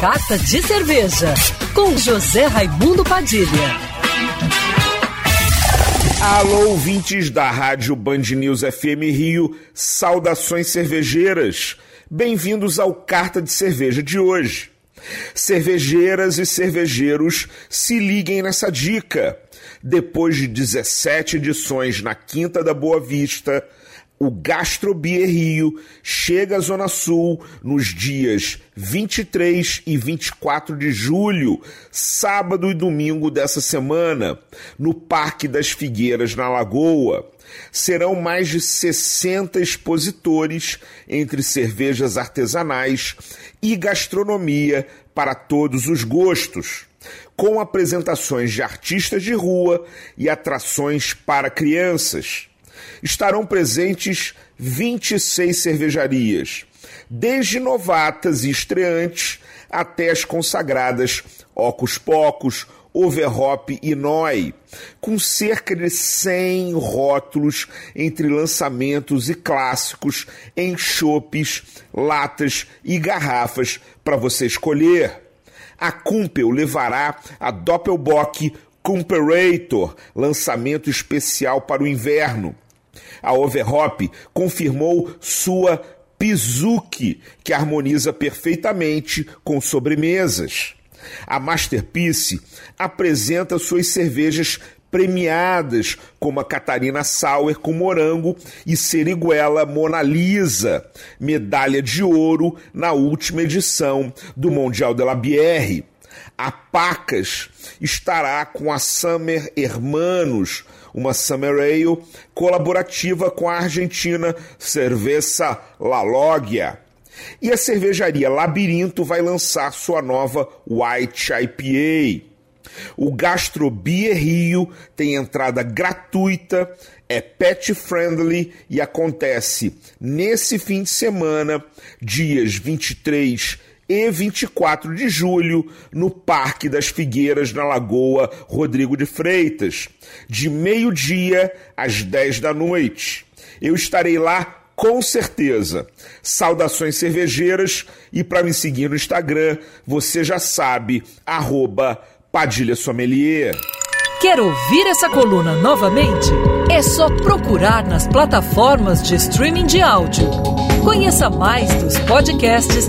Carta de Cerveja, com José Raimundo Padilha. Alô, ouvintes da Rádio Band News FM Rio, saudações cervejeiras. Bem-vindos ao Carta de Cerveja de hoje. Cervejeiras e cervejeiros, se liguem nessa dica. Depois de 17 edições na Quinta da Boa Vista, o Gastrobier Rio chega à Zona Sul nos dias 23 e 24 de julho, sábado e domingo dessa semana, no Parque das Figueiras, na Lagoa. Serão mais de 60 expositores entre cervejas artesanais e gastronomia para todos os gostos, com apresentações de artistas de rua e atrações para crianças estarão presentes 26 cervejarias, desde novatas e estreantes até as consagradas Ocus Pocos, Overhop e Noi, com cerca de 100 rótulos entre lançamentos e clássicos em chopes, latas e garrafas para você escolher. A Kumpel levará a Doppelbock Comparator, lançamento especial para o inverno. A Overhop confirmou sua Pizuki, que harmoniza perfeitamente com sobremesas. A Masterpiece apresenta suas cervejas premiadas, como a Catarina Sauer com morango e Seriguela Mona Lisa, medalha de ouro na última edição do Mundial de la Bière. A Pacas estará com a Summer Hermanos, uma Summer Ale colaborativa com a Argentina Cerveza La Logia. E a cervejaria Labirinto vai lançar sua nova White IPA. O Gastrobier Rio tem entrada gratuita, é pet friendly e acontece nesse fim de semana, dias 23 e 24 de julho, no Parque das Figueiras, na Lagoa Rodrigo de Freitas, de meio-dia às 10 da noite. Eu estarei lá com certeza. Saudações cervejeiras e para me seguir no Instagram, você já sabe, arroba Padilha Sommelier. Quer ouvir essa coluna novamente? É só procurar nas plataformas de streaming de áudio. Conheça mais dos podcasts